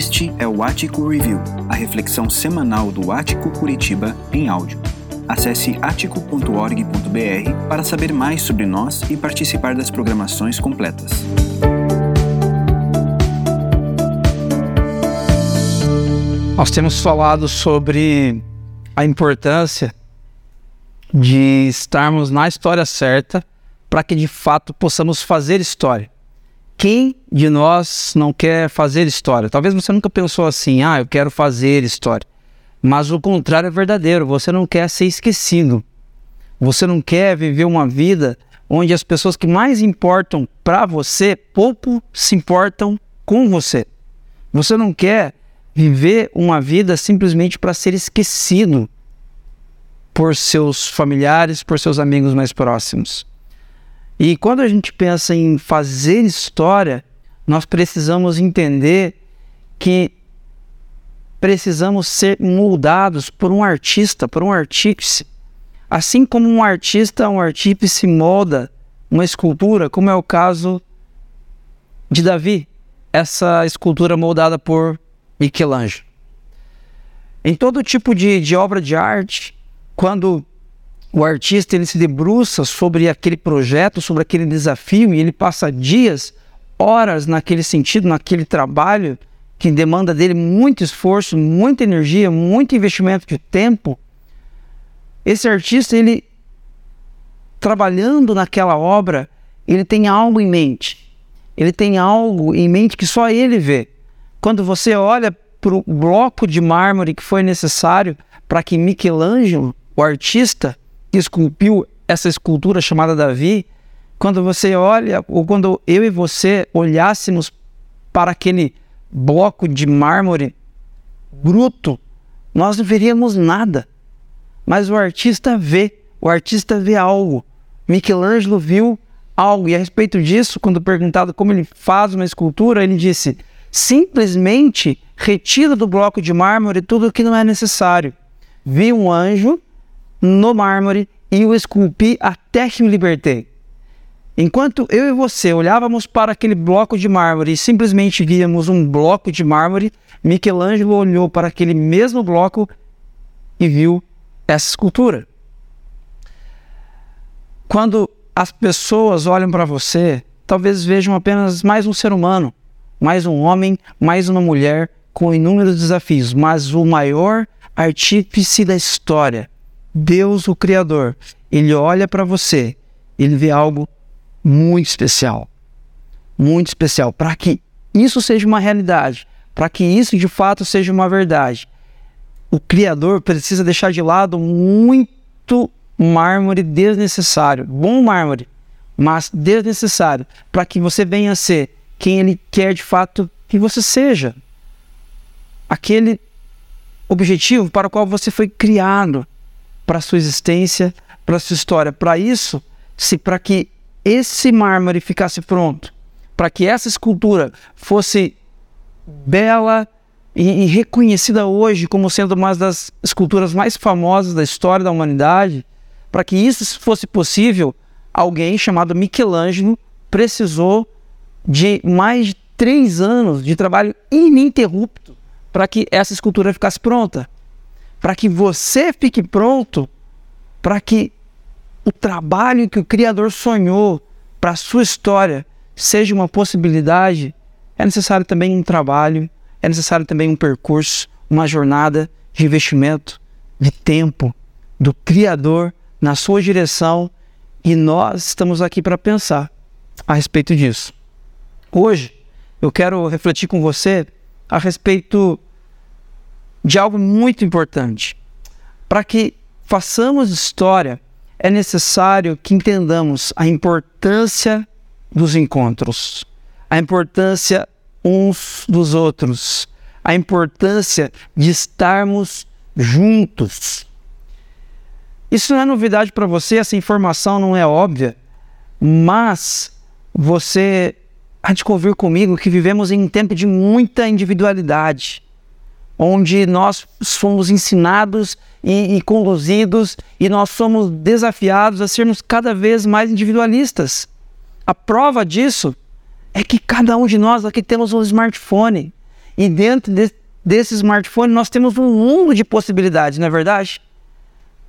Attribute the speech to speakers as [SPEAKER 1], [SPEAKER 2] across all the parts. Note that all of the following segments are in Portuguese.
[SPEAKER 1] Este é o Ático Review, a reflexão semanal do Ático Curitiba em áudio. Acesse atico.org.br para saber mais sobre nós e participar das programações completas.
[SPEAKER 2] Nós temos falado sobre a importância de estarmos na história certa para que de fato possamos fazer história. Quem de nós não quer fazer história? Talvez você nunca pensou assim, ah, eu quero fazer história. Mas o contrário é verdadeiro, você não quer ser esquecido. Você não quer viver uma vida onde as pessoas que mais importam para você pouco se importam com você. Você não quer viver uma vida simplesmente para ser esquecido por seus familiares, por seus amigos mais próximos. E quando a gente pensa em fazer história, nós precisamos entender que precisamos ser moldados por um artista, por um artífice. Assim como um artista, um artífice molda uma escultura, como é o caso de Davi, essa escultura moldada por Michelangelo. Em todo tipo de, de obra de arte, quando o artista ele se debruça sobre aquele projeto, sobre aquele desafio, e ele passa dias, horas naquele sentido, naquele trabalho que demanda dele muito esforço, muita energia, muito investimento de tempo. Esse artista, ele trabalhando naquela obra, ele tem algo em mente. Ele tem algo em mente que só ele vê. Quando você olha para o bloco de mármore que foi necessário para que Michelangelo, o artista, que esculpiu essa escultura chamada Davi, quando você olha, ou quando eu e você olhássemos para aquele bloco de mármore bruto, nós não veríamos nada. Mas o artista vê, o artista vê algo. Michelangelo viu algo, e a respeito disso, quando perguntado como ele faz uma escultura, ele disse: simplesmente retira do bloco de mármore tudo o que não é necessário. Vi um anjo no mármore e o esculpi até que me libertei. Enquanto eu e você olhávamos para aquele bloco de mármore e simplesmente víamos um bloco de mármore, Michelangelo olhou para aquele mesmo bloco e viu essa escultura. Quando as pessoas olham para você, talvez vejam apenas mais um ser humano, mais um homem, mais uma mulher com inúmeros desafios, mas o maior artífice da história Deus, o Criador, ele olha para você, ele vê algo muito especial. Muito especial. Para que isso seja uma realidade, para que isso de fato seja uma verdade, o Criador precisa deixar de lado muito mármore desnecessário. Bom mármore, mas desnecessário, para que você venha a ser quem Ele quer de fato que você seja. Aquele objetivo para o qual você foi criado para a sua existência, para a sua história. Para isso, se para que esse mármore ficasse pronto, para que essa escultura fosse bela e, e, reconhecida hoje como sendo uma das esculturas mais famosas da história da humanidade, para que isso fosse possível, alguém chamado Michelangelo precisou de mais de três anos de trabalho ininterrupto para que essa escultura ficasse pronta para que você fique pronto, para que o trabalho que o Criador sonhou para a sua história seja uma possibilidade, é necessário também um trabalho, é necessário também um percurso, uma jornada de investimento, de tempo do Criador na sua direção e nós estamos aqui para pensar a respeito disso. Hoje eu quero refletir com você a respeito de algo muito importante. Para que façamos história, é necessário que entendamos a importância dos encontros, a importância uns dos outros, a importância de estarmos juntos. Isso não é novidade para você, essa informação não é óbvia, mas você há de convir comigo que vivemos em um tempo de muita individualidade onde nós fomos ensinados e, e, conduzidos e nós somos desafiados a sermos cada vez mais individualistas. A prova disso é que cada um de nós aqui temos um smartphone E dentro de, desse smartphone nós temos um mundo de possibilidades, não é verdade?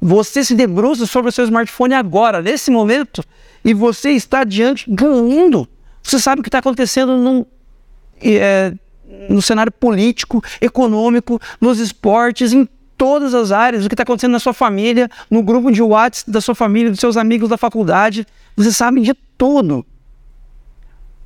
[SPEAKER 2] Você se debruça sobre o seu smartphone agora, nesse momento, e você está diante do mundo. Você sabe o que está acontecendo num, é, no cenário político, econômico, nos esportes, em todas as áreas, o que está acontecendo na sua família, no grupo de WhatsApp da sua família, dos seus amigos da faculdade. Você sabe de tudo.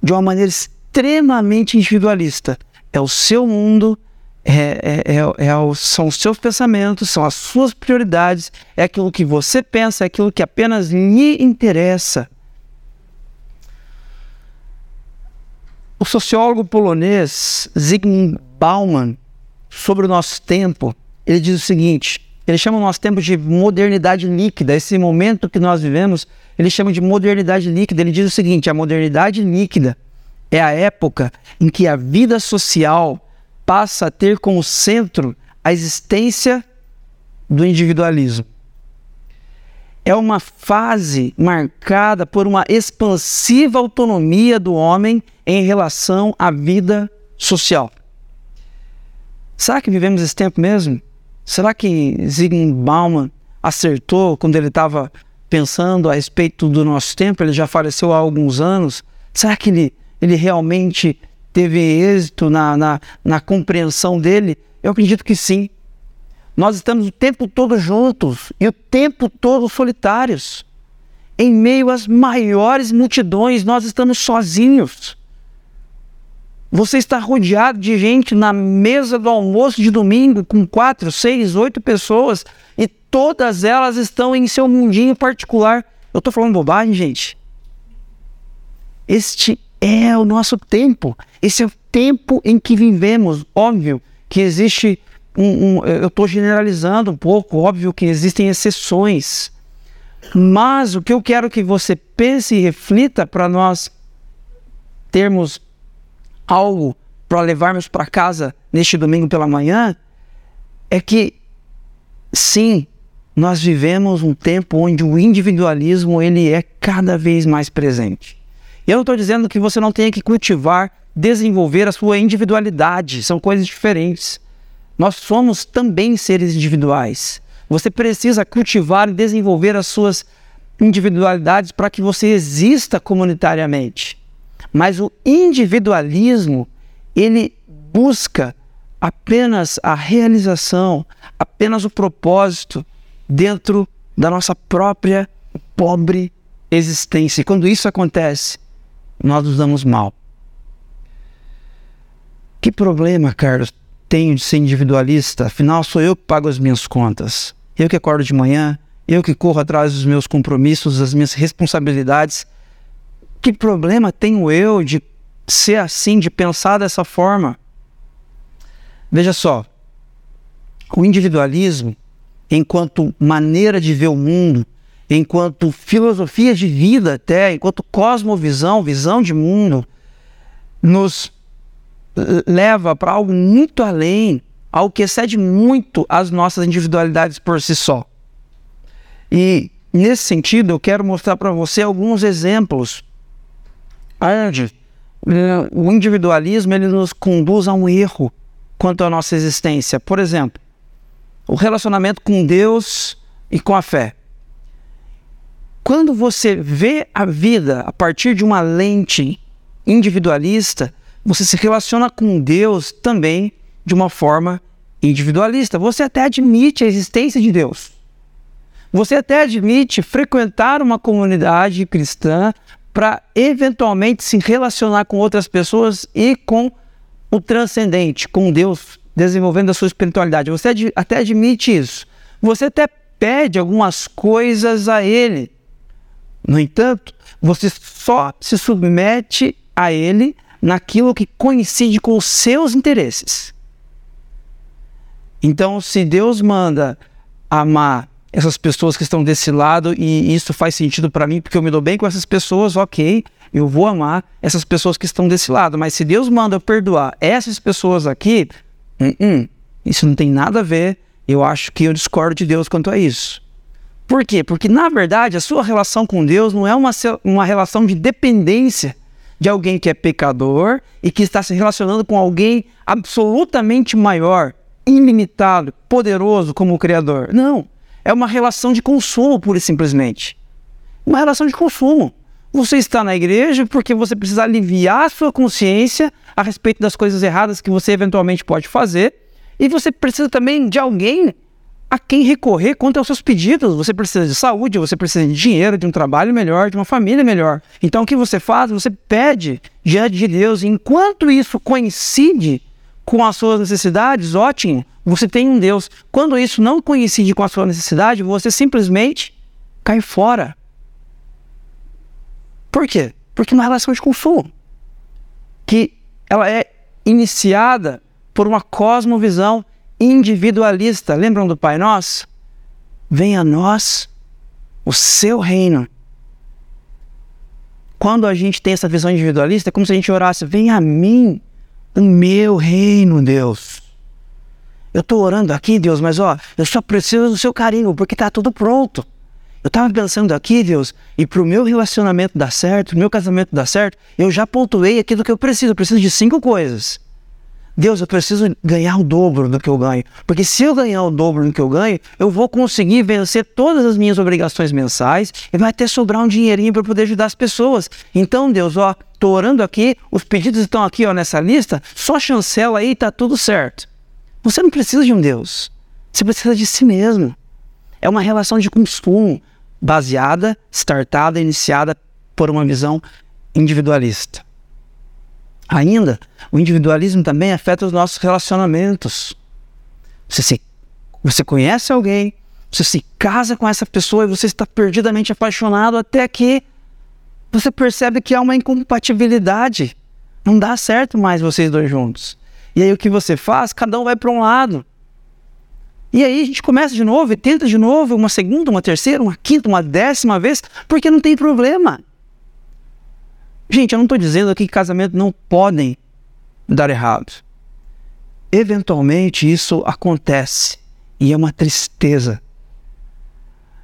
[SPEAKER 2] De uma maneira extremamente individualista. É o seu mundo, é, é, é, é, são os seus pensamentos, são as suas prioridades, é aquilo que você pensa, é aquilo que apenas lhe interessa. O sociólogo polonês Zygmunt Bauman, sobre o nosso tempo, ele diz o seguinte: ele chama o nosso tempo de modernidade líquida. Esse momento que nós vivemos, ele chama de modernidade líquida. Ele diz o seguinte: a modernidade líquida é a época em que a vida social passa a ter como centro a existência do individualismo. É uma fase marcada por uma expansiva autonomia do homem em relação à vida social. Será que vivemos esse tempo mesmo? Será que Zygmunt Bauman acertou quando ele estava pensando a respeito do nosso tempo? Ele já faleceu há alguns anos. Será que ele, ele realmente teve êxito na, na, na compreensão dele? Eu acredito que sim. Nós estamos o tempo todo juntos e o tempo todo solitários. Em meio às maiores multidões, nós estamos sozinhos. Você está rodeado de gente na mesa do almoço de domingo com quatro, seis, oito pessoas e todas elas estão em seu mundinho particular. Eu estou falando bobagem, gente? Este é o nosso tempo. Esse é o tempo em que vivemos. Óbvio que existe um, um eu estou generalizando um pouco, óbvio que existem exceções. Mas o que eu quero que você pense e reflita para nós termos algo para levarmos para casa neste domingo pela manhã é que sim, nós vivemos um tempo onde o individualismo ele é cada vez mais presente. Eu não estou dizendo que você não tenha que cultivar, desenvolver a sua individualidade, são coisas diferentes. Nós somos também seres individuais. Você precisa cultivar e desenvolver as suas individualidades para que você exista comunitariamente. Mas o individualismo, ele busca apenas a realização, apenas o propósito dentro da nossa própria pobre existência. E quando isso acontece, nós nos damos mal. Que problema, Carlos, tenho de ser individualista? Afinal, sou eu que pago as minhas contas. Eu que acordo de manhã, eu que corro atrás dos meus compromissos, das minhas responsabilidades. Que problema tenho eu de ser assim, de pensar dessa forma? Veja só, o individualismo, enquanto maneira de ver o mundo, enquanto filosofia de vida até, enquanto cosmovisão, visão de mundo, nos leva para algo muito além, algo que excede muito as nossas individualidades por si só. E nesse sentido, eu quero mostrar para você alguns exemplos onde o individualismo ele nos conduz a um erro quanto à nossa existência. Por exemplo, o relacionamento com Deus e com a fé. Quando você vê a vida a partir de uma lente individualista, você se relaciona com Deus também de uma forma individualista. Você até admite a existência de Deus. Você até admite frequentar uma comunidade cristã para eventualmente se relacionar com outras pessoas e com o transcendente, com Deus, desenvolvendo a sua espiritualidade. Você ad até admite isso. Você até pede algumas coisas a Ele. No entanto, você só se submete a Ele naquilo que coincide com os seus interesses. Então, se Deus manda amar essas pessoas que estão desse lado e isso faz sentido para mim porque eu me dou bem com essas pessoas, ok, eu vou amar essas pessoas que estão desse lado. Mas se Deus manda eu perdoar essas pessoas aqui, uh -uh, isso não tem nada a ver. Eu acho que eu discordo de Deus quanto a isso. Por quê? Porque, na verdade, a sua relação com Deus não é uma, uma relação de dependência, de alguém que é pecador e que está se relacionando com alguém absolutamente maior, ilimitado, poderoso como o Criador. Não. É uma relação de consumo, pura e simplesmente. Uma relação de consumo. Você está na igreja porque você precisa aliviar a sua consciência a respeito das coisas erradas que você eventualmente pode fazer. E você precisa também de alguém a quem recorrer quanto aos seus pedidos. Você precisa de saúde, você precisa de dinheiro, de um trabalho melhor, de uma família melhor. Então o que você faz? Você pede diante de Deus. Enquanto isso coincide com as suas necessidades, ótimo, você tem um Deus. Quando isso não coincide com a sua necessidade, você simplesmente cai fora. Por quê? Porque uma relação de consumo que ela é iniciada por uma cosmovisão individualista. Lembram do Pai Nosso? Venha a nós o seu reino. Quando a gente tem essa visão individualista, é como se a gente orasse: Venha a mim o meu reino, Deus. Eu estou orando aqui, Deus, mas ó, eu só preciso do seu carinho, porque está tudo pronto. Eu estava pensando aqui, Deus, e para o meu relacionamento dar certo, o meu casamento dar certo, eu já pontuei aquilo que eu preciso. Eu preciso de cinco coisas. Deus, eu preciso ganhar o dobro do que eu ganho. Porque se eu ganhar o dobro do que eu ganho, eu vou conseguir vencer todas as minhas obrigações mensais e vai até sobrar um dinheirinho para poder ajudar as pessoas. Então, Deus, ó, tô orando aqui, os pedidos estão aqui, ó, nessa lista, só chancela aí e tá tudo certo. Você não precisa de um Deus. Você precisa de si mesmo. É uma relação de consumo baseada, startada, iniciada por uma visão individualista. Ainda, o individualismo também afeta os nossos relacionamentos. Você, se, você conhece alguém, você se casa com essa pessoa e você está perdidamente apaixonado até que você percebe que há uma incompatibilidade. Não dá certo mais vocês dois juntos. E aí o que você faz? Cada um vai para um lado. E aí a gente começa de novo e tenta de novo, uma segunda, uma terceira, uma quinta, uma décima vez, porque não tem problema. Gente, eu não estou dizendo aqui que casamentos não podem dar errado. Eventualmente isso acontece e é uma tristeza.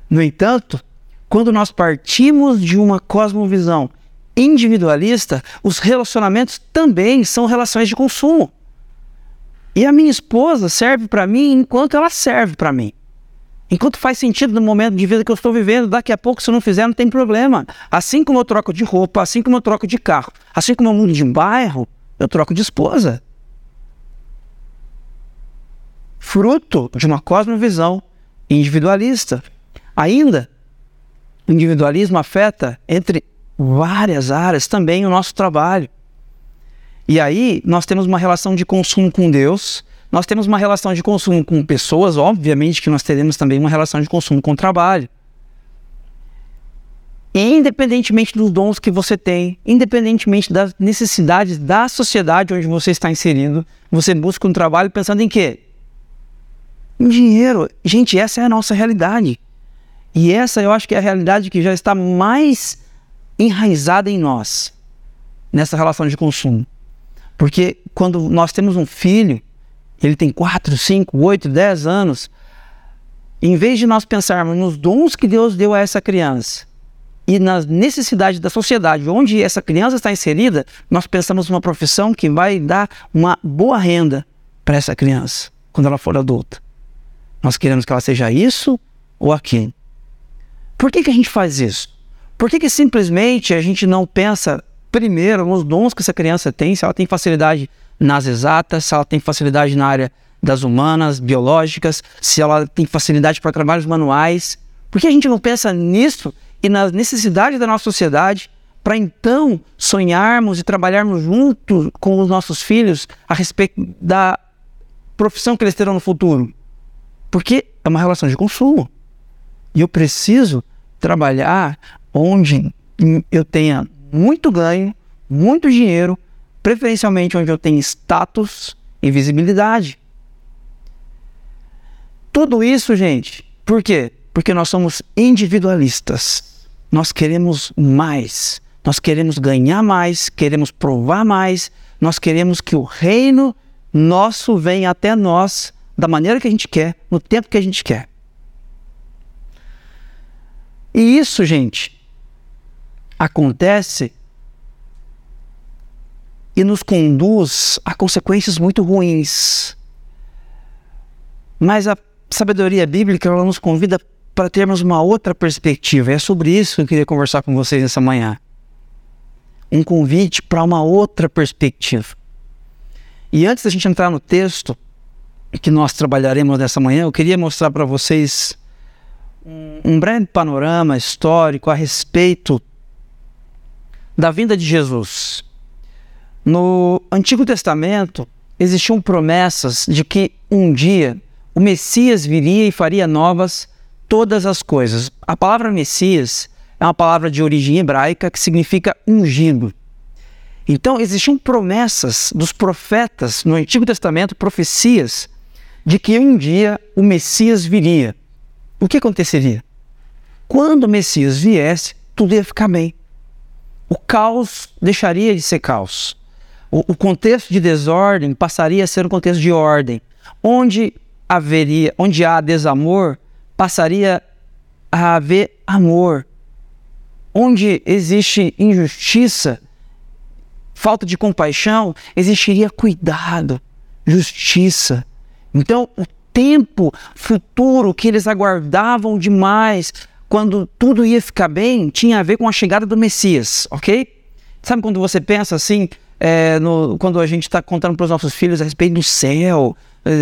[SPEAKER 2] No entanto, quando nós partimos de uma cosmovisão individualista, os relacionamentos também são relações de consumo. E a minha esposa serve para mim enquanto ela serve para mim. Enquanto faz sentido no momento de vida que eu estou vivendo, daqui a pouco, se eu não fizer, não tem problema. Assim como eu troco de roupa, assim como eu troco de carro, assim como eu mudo de bairro, eu troco de esposa. Fruto de uma cosmovisão individualista. Ainda, o individualismo afeta, entre várias áreas, também o nosso trabalho. E aí, nós temos uma relação de consumo com Deus nós temos uma relação de consumo com pessoas, obviamente que nós teremos também uma relação de consumo com o trabalho. Independentemente dos dons que você tem, independentemente das necessidades da sociedade onde você está inserido, você busca um trabalho pensando em quê? Em dinheiro. Gente, essa é a nossa realidade. E essa eu acho que é a realidade que já está mais enraizada em nós, nessa relação de consumo. Porque quando nós temos um filho, ele tem 4, 5, 8, 10 anos, em vez de nós pensarmos nos dons que Deus deu a essa criança e nas necessidades da sociedade onde essa criança está inserida, nós pensamos numa profissão que vai dar uma boa renda para essa criança quando ela for adulta. Nós queremos que ela seja isso ou aquilo. Por que, que a gente faz isso? Por que, que simplesmente a gente não pensa primeiro nos dons que essa criança tem, se ela tem facilidade nas exatas, se ela tem facilidade na área das humanas, biológicas, se ela tem facilidade para trabalhos manuais. Por que a gente não pensa nisso e nas necessidades da nossa sociedade para então sonharmos e trabalharmos junto com os nossos filhos a respeito da profissão que eles terão no futuro? Porque é uma relação de consumo. E eu preciso trabalhar onde eu tenha muito ganho, muito dinheiro preferencialmente onde eu tenho status e visibilidade. Tudo isso, gente, por quê? Porque nós somos individualistas. Nós queremos mais. Nós queremos ganhar mais, queremos provar mais, nós queremos que o reino nosso venha até nós da maneira que a gente quer, no tempo que a gente quer. E isso, gente, acontece e nos conduz a consequências muito ruins. Mas a sabedoria bíblica ela nos convida para termos uma outra perspectiva. É sobre isso que eu queria conversar com vocês essa manhã. Um convite para uma outra perspectiva. E antes da gente entrar no texto que nós trabalharemos nessa manhã, eu queria mostrar para vocês um breve panorama histórico a respeito da vinda de Jesus. No Antigo Testamento existiam promessas de que um dia o Messias viria e faria novas todas as coisas. A palavra Messias é uma palavra de origem hebraica que significa ungido. Então existiam promessas dos profetas no Antigo Testamento, profecias de que um dia o Messias viria. O que aconteceria? Quando o Messias viesse, tudo ia ficar bem. O caos deixaria de ser caos o, o contexto de desordem passaria a ser um contexto de ordem, onde haveria, onde há desamor, passaria a haver amor. Onde existe injustiça, falta de compaixão, existiria cuidado, justiça. Então, o tempo futuro que eles aguardavam demais, quando tudo ia ficar bem, tinha a ver com a chegada do Messias, ok? Sabe quando você pensa assim, é, no, quando a gente está contando para os nossos filhos a respeito do céu,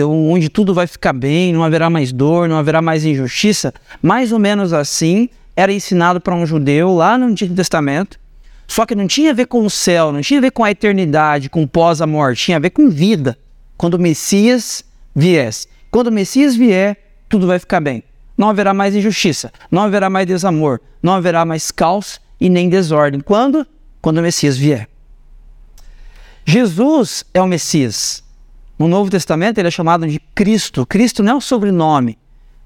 [SPEAKER 2] onde tudo vai ficar bem, não haverá mais dor, não haverá mais injustiça, mais ou menos assim era ensinado para um judeu lá no Antigo Testamento. Só que não tinha a ver com o céu, não tinha a ver com a eternidade, com pós a morte, tinha a ver com vida. Quando o Messias viesse. Quando o Messias vier, tudo vai ficar bem. Não haverá mais injustiça, não haverá mais desamor, não haverá mais caos e nem desordem. Quando? Quando o Messias vier. Jesus é o Messias. No Novo Testamento ele é chamado de Cristo. Cristo não é o sobrenome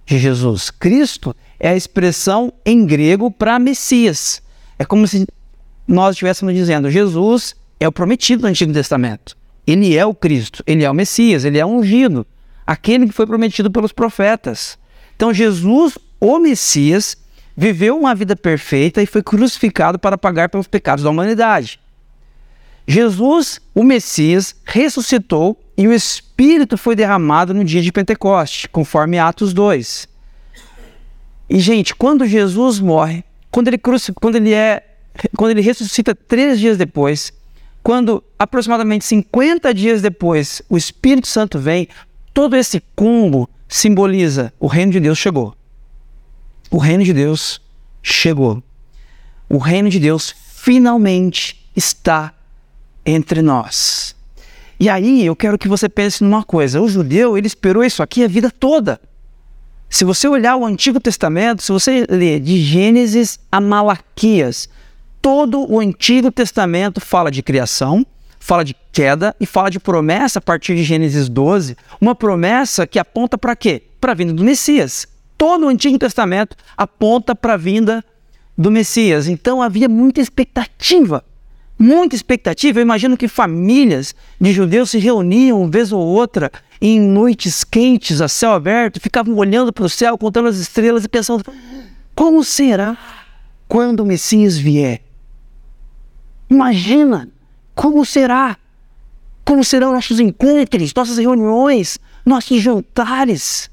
[SPEAKER 2] de Jesus. Cristo é a expressão em grego para Messias. É como se nós estivéssemos dizendo: Jesus é o prometido do Antigo Testamento. Ele é o Cristo, ele é o Messias, ele é ungido, aquele que foi prometido pelos profetas. Então, Jesus, o Messias, viveu uma vida perfeita e foi crucificado para pagar pelos pecados da humanidade. Jesus, o Messias, ressuscitou e o Espírito foi derramado no dia de Pentecoste, conforme Atos 2. E, gente, quando Jesus morre, quando ele, quando ele, é, quando ele ressuscita três dias depois, quando aproximadamente 50 dias depois o Espírito Santo vem, todo esse combo simboliza o reino de Deus chegou. O reino de Deus chegou. O reino de Deus finalmente está entre nós. E aí eu quero que você pense numa coisa: o judeu ele esperou isso aqui a vida toda. Se você olhar o Antigo Testamento, se você ler de Gênesis a Malaquias, todo o Antigo Testamento fala de criação, fala de queda e fala de promessa a partir de Gênesis 12, uma promessa que aponta para quê? Para a vinda do Messias. Todo o Antigo Testamento aponta para a vinda do Messias. Então havia muita expectativa muita expectativa. Eu imagino que famílias de judeus se reuniam uma vez ou outra em noites quentes, a céu aberto, ficavam olhando para o céu, contando as estrelas e pensando: como será quando o Messias vier? Imagina como será. Como serão nossos encontros, nossas reuniões, nossos jantares?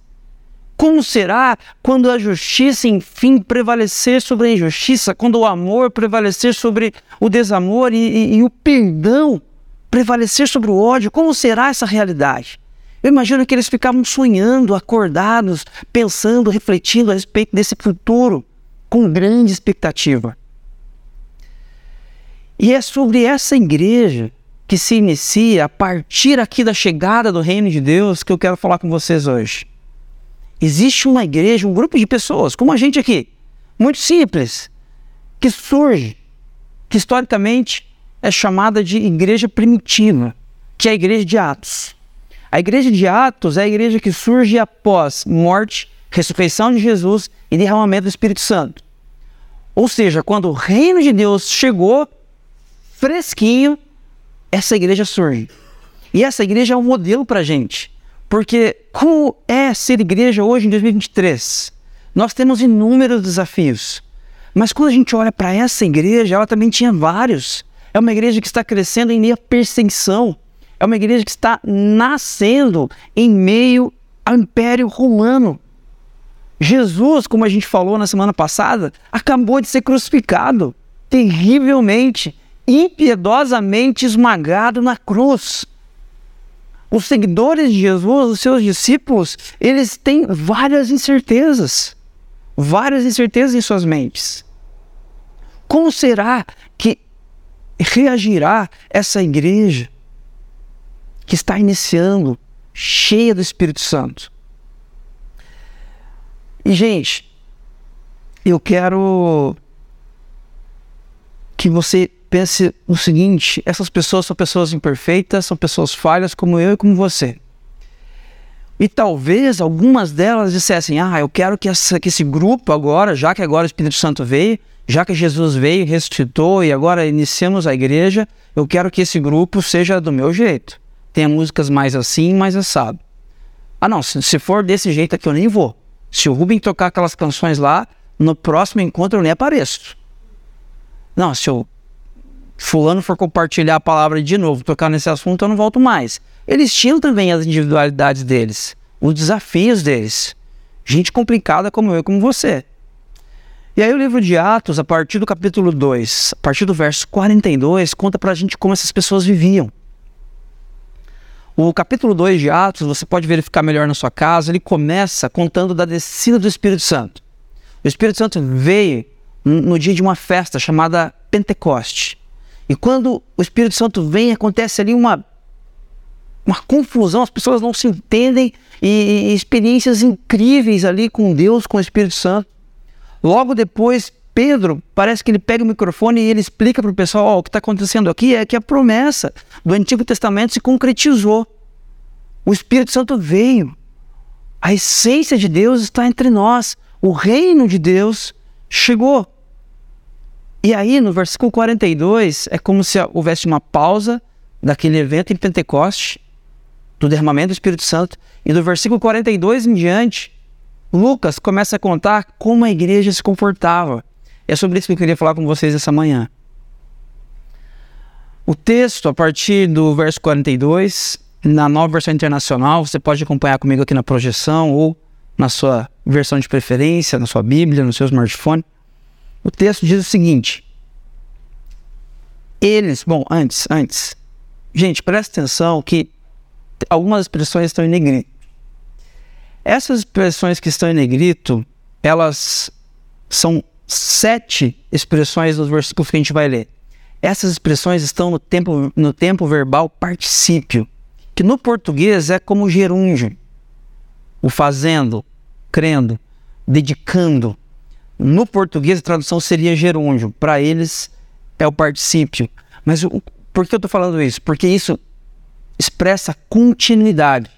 [SPEAKER 2] Como será quando a justiça, enfim, prevalecer sobre a injustiça, quando o amor prevalecer sobre o desamor e, e, e o perdão prevalecer sobre o ódio? Como será essa realidade? Eu imagino que eles ficavam sonhando, acordados, pensando, refletindo a respeito desse futuro com grande expectativa. E é sobre essa igreja que se inicia a partir aqui da chegada do reino de Deus que eu quero falar com vocês hoje. Existe uma igreja, um grupo de pessoas, como a gente aqui, muito simples, que surge, que historicamente é chamada de igreja primitiva, que é a igreja de Atos. A igreja de Atos é a igreja que surge após morte, ressurreição de Jesus e derramamento do Espírito Santo. Ou seja, quando o reino de Deus chegou fresquinho, essa igreja surge. E essa igreja é um modelo para a gente. Porque como é ser igreja hoje em 2023? Nós temos inúmeros desafios. Mas quando a gente olha para essa igreja, ela também tinha vários. é uma igreja que está crescendo em meio à perseguição, é uma igreja que está nascendo em meio ao Império Romano. Jesus, como a gente falou na semana passada, acabou de ser crucificado terrivelmente, impiedosamente esmagado na cruz. Os seguidores de Jesus, os seus discípulos, eles têm várias incertezas, várias incertezas em suas mentes. Como será que reagirá essa igreja que está iniciando, cheia do Espírito Santo? E, gente, eu quero que você pense o seguinte: essas pessoas são pessoas imperfeitas, são pessoas falhas como eu e como você. E talvez algumas delas dissessem: Ah, eu quero que, essa, que esse grupo agora, já que agora o Espírito Santo veio, já que Jesus veio, ressuscitou e agora iniciamos a igreja, eu quero que esse grupo seja do meu jeito. Tenha músicas mais assim, mais assado. Ah, não, se, se for desse jeito aqui eu nem vou. Se o Rubem tocar aquelas canções lá, no próximo encontro eu nem apareço. Não, se o fulano for compartilhar a palavra de novo, tocar nesse assunto, eu não volto mais. Eles tinham também as individualidades deles, os desafios deles. Gente complicada como eu, como você. E aí o livro de Atos, a partir do capítulo 2, a partir do verso 42, conta pra gente como essas pessoas viviam. O capítulo 2 de Atos, você pode verificar melhor na sua casa, ele começa contando da descida do Espírito Santo. O Espírito Santo veio no dia de uma festa chamada Pentecoste. E quando o Espírito Santo vem, acontece ali uma, uma confusão, as pessoas não se entendem e, e experiências incríveis ali com Deus, com o Espírito Santo. Logo depois, Pedro, parece que ele pega o microfone e ele explica para o pessoal: oh, o que está acontecendo aqui é que a promessa do Antigo Testamento se concretizou. O Espírito Santo veio. A essência de Deus está entre nós. O reino de Deus chegou. E aí, no versículo 42, é como se houvesse uma pausa daquele evento em Pentecoste, do derramamento do Espírito Santo, e do versículo 42 em diante, Lucas começa a contar como a igreja se comportava. É sobre isso que eu queria falar com vocês essa manhã. O texto, a partir do verso 42, na nova versão internacional, você pode acompanhar comigo aqui na projeção ou na sua versão de preferência, na sua Bíblia, no seu smartphone. O texto diz o seguinte: Eles, bom, antes, antes, gente, presta atenção que algumas expressões estão em negrito. Essas expressões que estão em negrito, elas são sete expressões dos versículos que a gente vai ler. Essas expressões estão no tempo, no tempo verbal particípio, que no português é como gerúndio. O fazendo, crendo, dedicando, no português, a tradução seria gerúndio. Para eles, é o particípio. Mas o, por que eu estou falando isso? Porque isso expressa continuidade.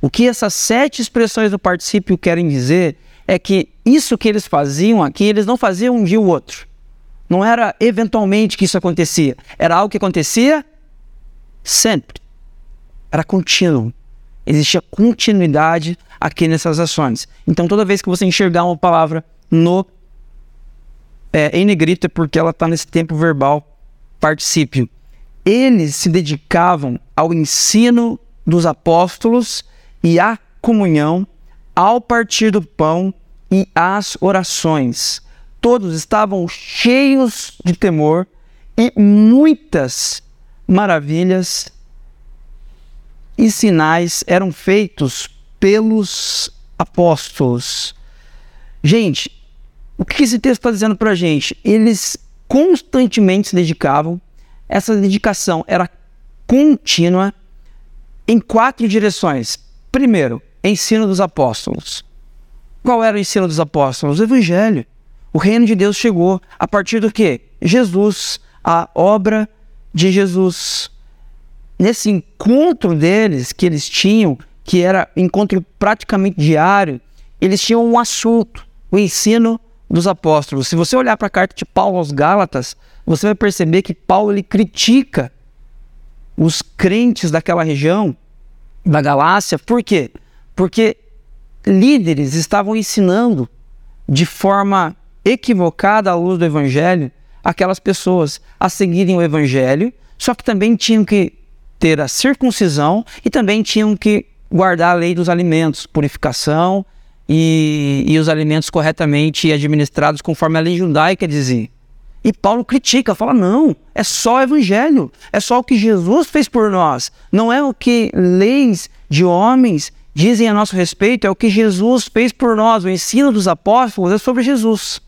[SPEAKER 2] O que essas sete expressões do particípio querem dizer é que isso que eles faziam aqui, eles não faziam um dia ou outro. Não era eventualmente que isso acontecia. Era algo que acontecia sempre. Era contínuo. Existia continuidade aqui nessas ações. Então, toda vez que você enxergar uma palavra no é, em negrito é porque ela está nesse tempo verbal particípio. Eles se dedicavam ao ensino dos apóstolos e à comunhão, ao partir do pão e às orações. Todos estavam cheios de temor e muitas maravilhas e sinais eram feitos pelos apóstolos. Gente, o que esse texto está dizendo para a gente? Eles constantemente se dedicavam, essa dedicação era contínua em quatro direções. Primeiro, ensino dos apóstolos. Qual era o ensino dos apóstolos? O evangelho. O reino de Deus chegou a partir do que? Jesus, a obra de Jesus. Nesse encontro deles que eles tinham, que era encontro praticamente diário, eles tinham um assunto, o ensino dos apóstolos. Se você olhar para a carta de Paulo aos Gálatas, você vai perceber que Paulo ele critica os crentes daquela região da Galácia. Por quê? Porque líderes estavam ensinando de forma equivocada à luz do evangelho aquelas pessoas a seguirem o evangelho, só que também tinham que ter a circuncisão e também tinham que guardar a lei dos alimentos, purificação e, e os alimentos corretamente administrados conforme a lei judaica dizia. E Paulo critica, fala: não, é só o evangelho, é só o que Jesus fez por nós, não é o que leis de homens dizem a nosso respeito, é o que Jesus fez por nós. O ensino dos apóstolos é sobre Jesus,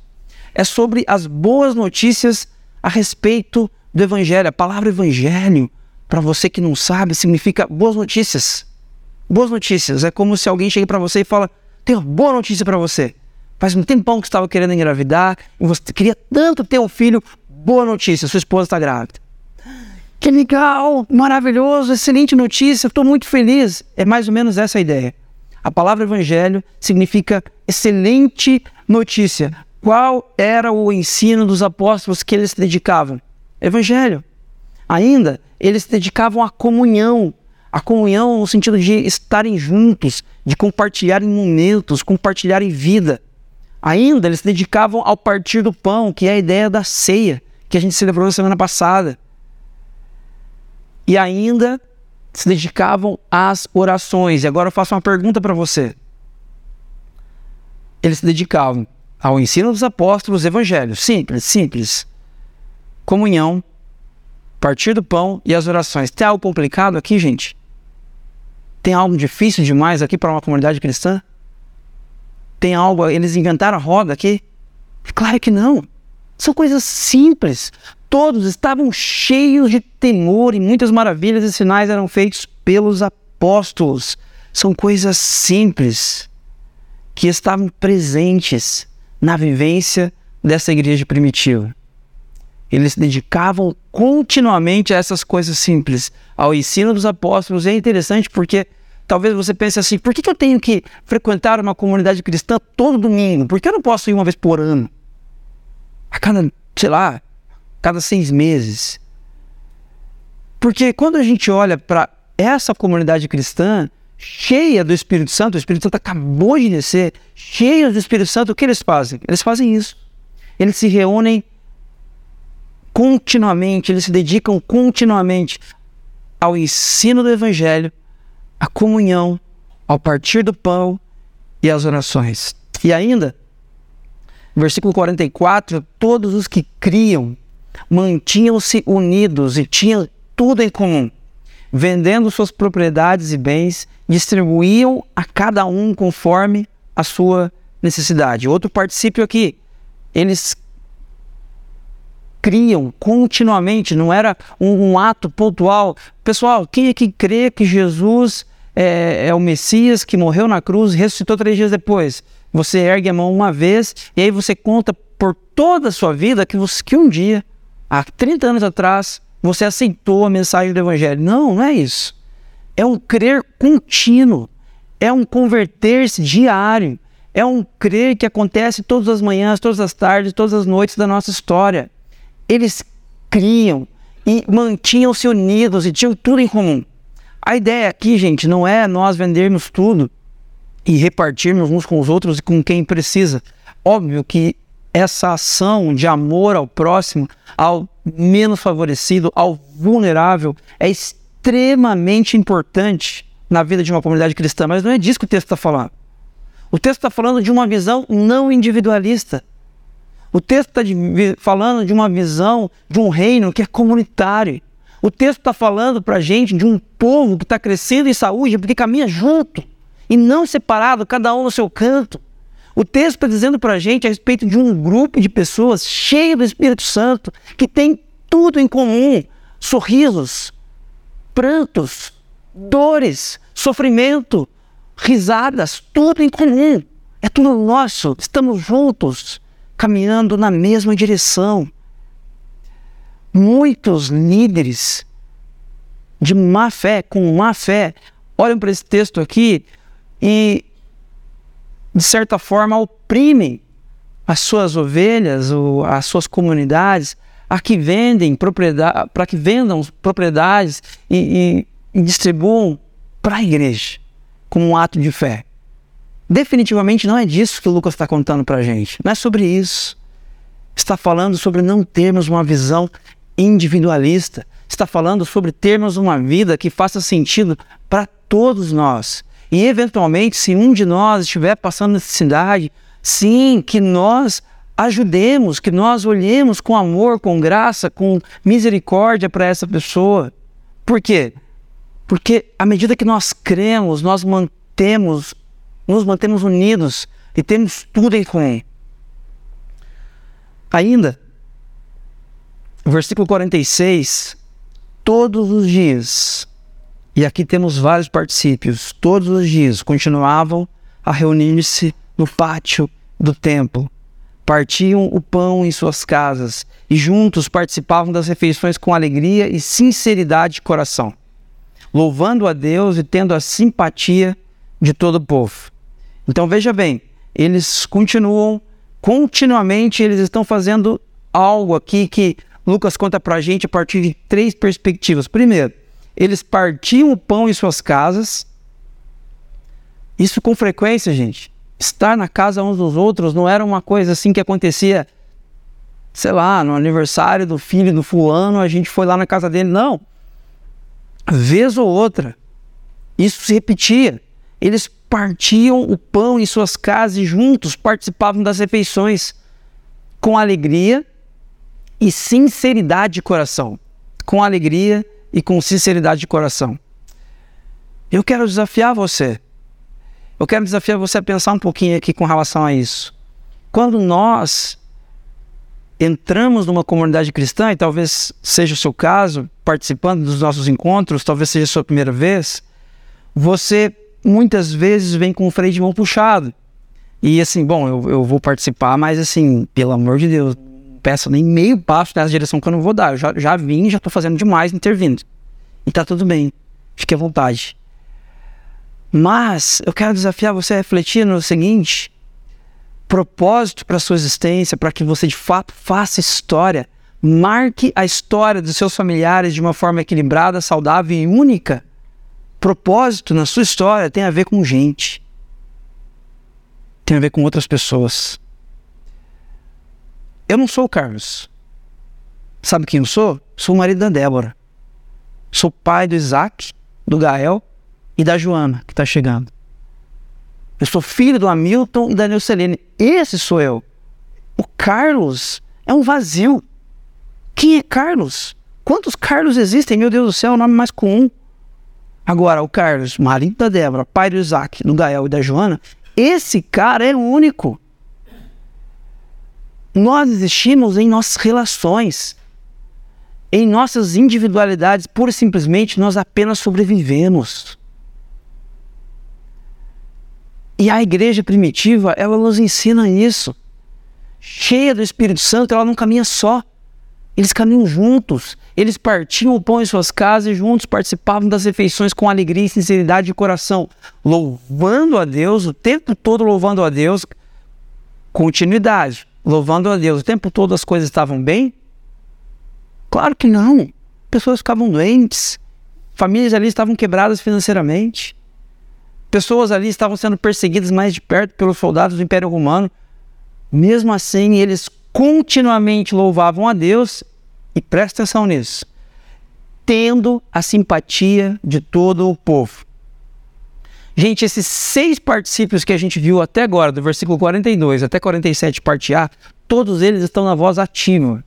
[SPEAKER 2] é sobre as boas notícias a respeito do evangelho. A palavra evangelho, para você que não sabe, significa boas notícias. Boas notícias é como se alguém chegue para você e fala: tenho uma boa notícia para você. Faz um tempão que estava querendo engravidar você queria tanto ter um filho. Boa notícia, sua esposa está grávida. Que legal, maravilhoso, excelente notícia, estou muito feliz. É mais ou menos essa a ideia. A palavra evangelho significa excelente notícia. Qual era o ensino dos apóstolos que eles se dedicavam? Evangelho. Ainda, eles se dedicavam à comunhão. A comunhão no sentido de estarem juntos, de compartilharem momentos, compartilharem vida. Ainda eles se dedicavam ao partir do pão, que é a ideia da ceia, que a gente celebrou na semana passada. E ainda se dedicavam às orações. E agora eu faço uma pergunta para você. Eles se dedicavam ao ensino dos apóstolos, evangelhos, simples, simples. Comunhão, partir do pão e as orações. Tem algo complicado aqui, gente? Tem algo difícil demais aqui para uma comunidade cristã? Tem algo, eles inventaram a roda aqui? Claro que não. São coisas simples. Todos estavam cheios de temor e muitas maravilhas e sinais eram feitos pelos apóstolos. São coisas simples que estavam presentes na vivência dessa igreja primitiva. Eles se dedicavam continuamente a essas coisas simples, ao ensino dos apóstolos. E é interessante porque Talvez você pense assim: por que, eu tenho que frequentar uma comunidade cristã todo domingo? Por que eu não posso ir uma vez por ano? A cada, sei lá, cada seis meses. Porque quando a gente olha para essa comunidade cristã, cheia do Espírito Santo, o Espírito Santo acabou de descer, cheia do Espírito Santo, o que eles fazem? Eles fazem isso. Eles se reúnem continuamente, eles se dedicam continuamente ao ensino do Evangelho a comunhão, ao partir do pão e as orações. E ainda, versículo 44, todos os que criam mantinham-se unidos e tinham tudo em comum. Vendendo suas propriedades e bens, distribuíam a cada um conforme a sua necessidade. Outro particípio aqui, eles criam continuamente, não era um, um ato pontual. Pessoal, quem é que crê que Jesus é, é, o Messias que morreu na cruz e ressuscitou três dias depois? Você ergue a mão uma vez e aí você conta por toda a sua vida que, você, que um dia, há 30 anos atrás, você aceitou a mensagem do Evangelho. Não, não é isso. É um crer contínuo, é um converter-se diário, é um crer que acontece todas as manhãs, todas as tardes, todas as noites da nossa história eles criam e mantinham-se unidos e tinham tudo em comum. A ideia aqui, gente, não é nós vendermos tudo e repartirmos uns com os outros e com quem precisa. Óbvio que essa ação de amor ao próximo, ao menos favorecido, ao vulnerável, é extremamente importante na vida de uma comunidade cristã, mas não é disso que o texto está falando. O texto está falando de uma visão não individualista. O texto está falando de uma visão de um reino que é comunitário. O texto está falando para a gente de um povo que está crescendo em saúde porque caminha junto e não separado, cada um no seu canto. O texto está dizendo para a gente a respeito de um grupo de pessoas cheio do Espírito Santo que tem tudo em comum: sorrisos, prantos, dores, sofrimento, risadas, tudo em comum. É tudo nosso, estamos juntos caminhando na mesma direção. Muitos líderes de má fé, com má fé, olham para esse texto aqui e, de certa forma, oprimem as suas ovelhas, ou as suas comunidades, a que vendem propriedade, para que vendam propriedades e, e, e distribuam para a igreja como um ato de fé. Definitivamente não é disso que o Lucas está contando para a gente. Não é sobre isso. Está falando sobre não termos uma visão individualista. Está falando sobre termos uma vida que faça sentido para todos nós. E eventualmente, se um de nós estiver passando necessidade, sim, que nós ajudemos, que nós olhemos com amor, com graça, com misericórdia para essa pessoa. Por quê? Porque à medida que nós cremos, nós mantemos, nos mantemos unidos e temos tudo em comum. Ainda, versículo 46, todos os dias, e aqui temos vários particípios, todos os dias continuavam a reunir-se no pátio do templo partiam o pão em suas casas e juntos participavam das refeições com alegria e sinceridade de coração, louvando a Deus e tendo a simpatia de todo o povo. Então veja bem, eles continuam, continuamente eles estão fazendo algo aqui que Lucas conta para a gente a partir de três perspectivas. Primeiro, eles partiam o pão em suas casas. Isso com frequência, gente estar na casa uns dos outros não era uma coisa assim que acontecia, sei lá, no aniversário do filho do fulano, a gente foi lá na casa dele. Não. Vez ou outra, isso se repetia. Eles partiam o pão em suas casas e juntos participavam das refeições com alegria e sinceridade de coração. Com alegria e com sinceridade de coração. Eu quero desafiar você eu quero desafiar você a pensar um pouquinho aqui com relação a isso. Quando nós entramos numa comunidade cristã, e talvez seja o seu caso, participando dos nossos encontros, talvez seja a sua primeira vez, você muitas vezes vem com o freio de mão puxado. E assim, bom, eu, eu vou participar, mas assim, pelo amor de Deus, não peço nem meio passo nessa direção que eu não vou dar. Eu já, já vim, já estou fazendo demais intervindo. E tá tudo bem. Fique à vontade. Mas eu quero desafiar você a refletir no seguinte: propósito para sua existência, para que você de fato faça história, marque a história dos seus familiares de uma forma equilibrada, saudável e única. Propósito na sua história tem a ver com gente, tem a ver com outras pessoas. Eu não sou o Carlos. Sabe quem eu sou? Sou o marido da Débora. Sou pai do Isaac, do Gael e da Joana, que está chegando. Eu sou filho do Hamilton e da Neucelene. Esse sou eu. O Carlos é um vazio. Quem é Carlos? Quantos Carlos existem? Meu Deus do céu, é o nome mais comum. Agora, o Carlos, marido da Débora, pai do Isaac, do Gael e da Joana, esse cara é único. Nós existimos em nossas relações, em nossas individualidades, pura e simplesmente nós apenas sobrevivemos. E a igreja primitiva, ela nos ensina isso. Cheia do Espírito Santo, ela não caminha só. Eles caminham juntos. Eles partiam o pão em suas casas e juntos participavam das refeições com alegria e sinceridade de coração, louvando a Deus, o tempo todo louvando a Deus. Continuidade, louvando a Deus. O tempo todo as coisas estavam bem? Claro que não. Pessoas ficavam doentes, famílias ali estavam quebradas financeiramente. Pessoas ali estavam sendo perseguidas mais de perto pelos soldados do Império Romano. Mesmo assim, eles continuamente louvavam a Deus, e presta atenção nisso, tendo a simpatia de todo o povo. Gente, esses seis particípios que a gente viu até agora, do versículo 42 até 47, parte A, todos eles estão na voz ativa.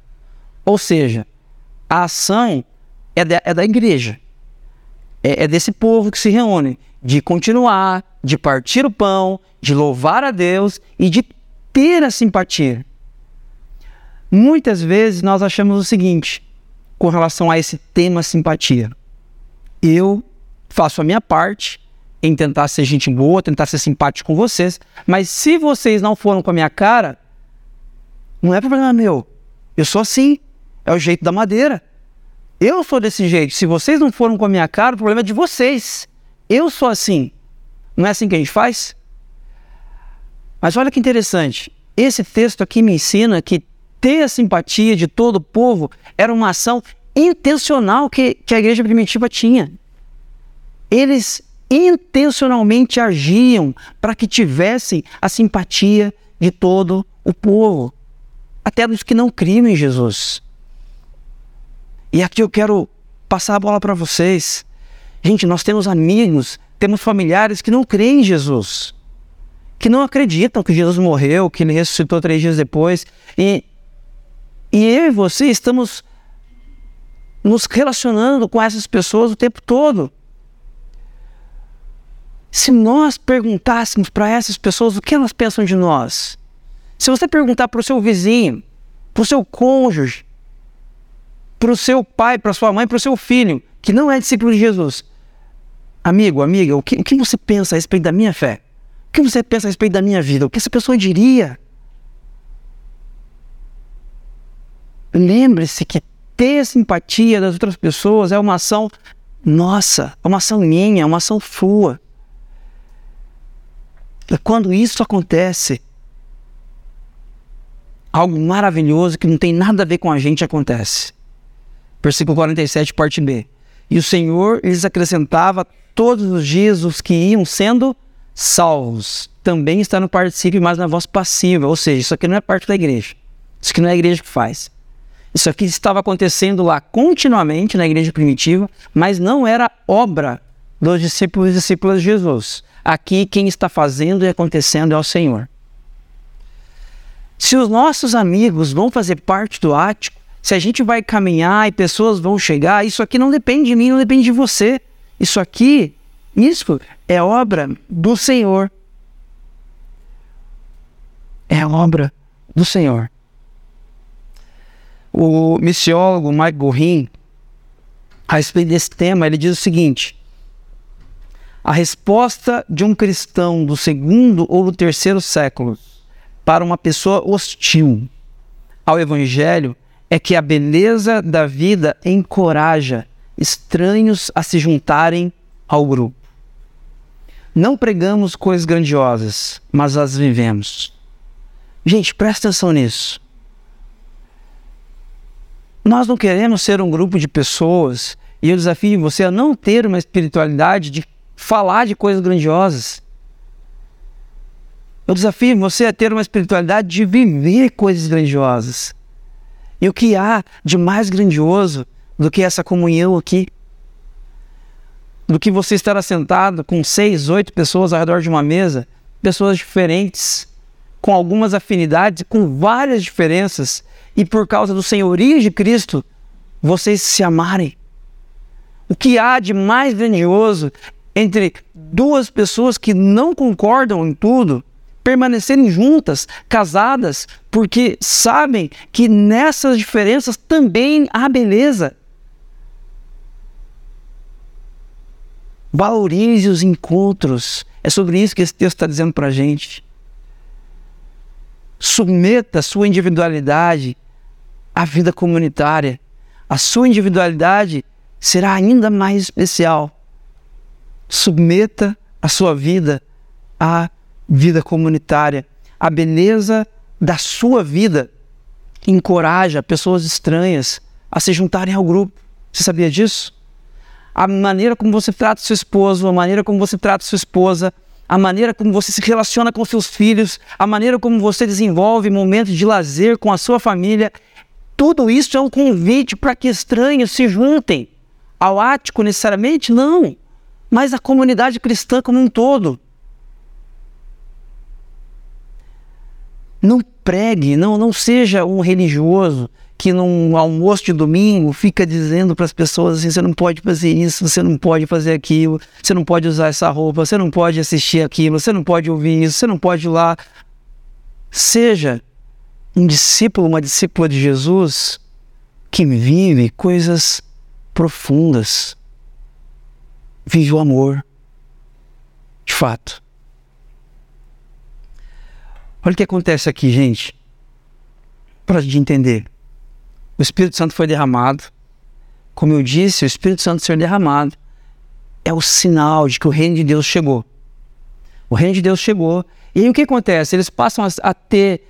[SPEAKER 2] Ou seja, a ação é da, é da igreja, é, é desse povo que se reúne de continuar, de partir o pão, de louvar a Deus e de ter a simpatia. Muitas vezes nós achamos o seguinte com relação a esse tema simpatia. Eu faço a minha parte em tentar ser gente boa, tentar ser simpático com vocês, mas se vocês não foram com a minha cara, não é problema meu. Eu sou assim. É o jeito da madeira. Eu sou desse jeito. Se vocês não foram com a minha cara, o problema é de vocês. Eu sou assim. Não é assim que a gente faz? Mas olha que interessante. Esse texto aqui me ensina que ter a simpatia de todo o povo era uma ação intencional que, que a igreja primitiva tinha. Eles intencionalmente agiam para que tivessem a simpatia de todo o povo. Até dos que não criam em Jesus. E aqui eu quero passar a bola para vocês. Gente, nós temos amigos, temos familiares que não creem em Jesus, que não acreditam que Jesus morreu, que ele ressuscitou três dias depois. E, e eu e você estamos nos relacionando com essas pessoas o tempo todo. Se nós perguntássemos para essas pessoas o que elas pensam de nós, se você perguntar para o seu vizinho, para o seu cônjuge, para o seu pai, para sua mãe, para o seu filho, que não é discípulo de Jesus, amigo, amiga, o que, o que você pensa a respeito da minha fé? O que você pensa a respeito da minha vida? O que essa pessoa diria? Lembre-se que ter simpatia das outras pessoas é uma ação nossa, é uma ação minha, é uma ação sua. E quando isso acontece, algo maravilhoso que não tem nada a ver com a gente acontece. Versículo 47, parte B. E o Senhor lhes acrescentava todos os dias os que iam sendo salvos. Também está no participio, mas na voz passiva. Ou seja, isso aqui não é parte da igreja. Isso aqui não é a igreja que faz. Isso aqui estava acontecendo lá continuamente na igreja primitiva, mas não era obra dos discípulos e discípulas de Jesus. Aqui quem está fazendo e acontecendo é o Senhor. Se os nossos amigos vão fazer parte do ático, se a gente vai caminhar e pessoas vão chegar, isso aqui não depende de mim, não depende de você. Isso aqui, isso é obra do Senhor. É obra do Senhor. O missiólogo Mike Gorin, a respeito desse tema, ele diz o seguinte: a resposta de um cristão do segundo ou do terceiro século para uma pessoa hostil ao evangelho é que a beleza da vida encoraja estranhos a se juntarem ao grupo. Não pregamos coisas grandiosas, mas as vivemos. Gente, presta atenção nisso. Nós não queremos ser um grupo de pessoas e eu desafio você a não ter uma espiritualidade de falar de coisas grandiosas. Eu desafio você a ter uma espiritualidade de viver coisas grandiosas. E o que há de mais grandioso do que essa comunhão aqui? Do que você estar assentado com seis, oito pessoas ao redor de uma mesa, pessoas diferentes, com algumas afinidades, com várias diferenças, e por causa do senhorio de Cristo, vocês se amarem. O que há de mais grandioso entre duas pessoas que não concordam em tudo permanecerem juntas, casadas, porque sabem que nessas diferenças também há beleza. Valorize os encontros. É sobre isso que esse texto está dizendo para a gente. Submeta a sua individualidade à vida comunitária. A sua individualidade será ainda mais especial. Submeta a sua vida à vida comunitária. A beleza da sua vida encoraja pessoas estranhas a se juntarem ao grupo. Você sabia disso? A maneira como você trata seu esposo, a maneira como você trata sua esposa, a maneira como você se relaciona com seus filhos, a maneira como você desenvolve momentos de lazer com a sua família, tudo isso é um convite para que estranhos se juntem. Ao ático necessariamente? Não, mas a comunidade cristã como um todo. Não pregue, não, não seja um religioso que num almoço de domingo fica dizendo para as pessoas assim: você não pode fazer isso, você não pode fazer aquilo, você não pode usar essa roupa, você não pode assistir aquilo, você não pode ouvir isso, você não pode ir lá. Seja um discípulo, uma discípula de Jesus que vive coisas profundas, vive o amor, de fato. Olha o que acontece aqui, gente, para a gente entender. O Espírito Santo foi derramado. Como eu disse, o Espírito Santo ser derramado é o sinal de que o reino de Deus chegou. O reino de Deus chegou. E aí o que acontece? Eles passam a, ter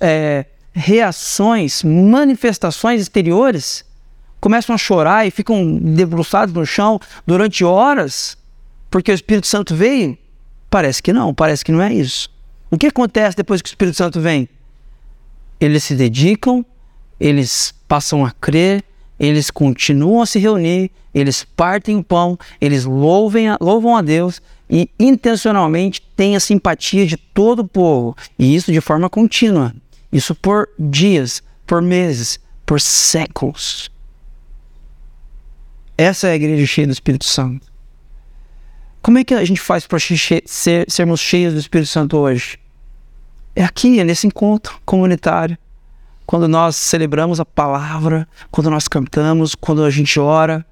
[SPEAKER 2] é, reações, manifestações exteriores, começam a chorar e ficam debruçados no chão durante horas, porque o Espírito Santo veio? Parece que não, parece que não é isso. O que acontece depois que o Espírito Santo vem? eles se dedicam, eles passam a crer, eles continuam a se reunir, eles partem o pão, eles louvem a, louvam a Deus e intencionalmente têm a simpatia de todo o povo, e isso de forma contínua. Isso por dias, por meses, por séculos. Essa é a igreja cheia do Espírito Santo. Como é que a gente faz para ser, sermos cheios do Espírito Santo hoje? É aqui, é nesse encontro comunitário. Quando nós celebramos a palavra, quando nós cantamos, quando a gente ora,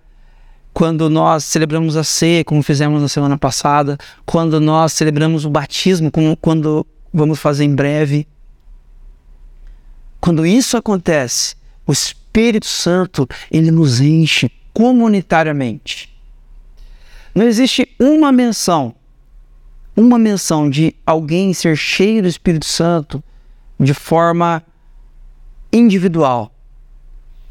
[SPEAKER 2] quando nós celebramos a ceia, como fizemos na semana passada, quando nós celebramos o batismo, como quando vamos fazer em breve. Quando isso acontece, o Espírito Santo, ele nos enche comunitariamente. Não existe uma menção, uma menção de alguém ser cheio do Espírito Santo de forma individual.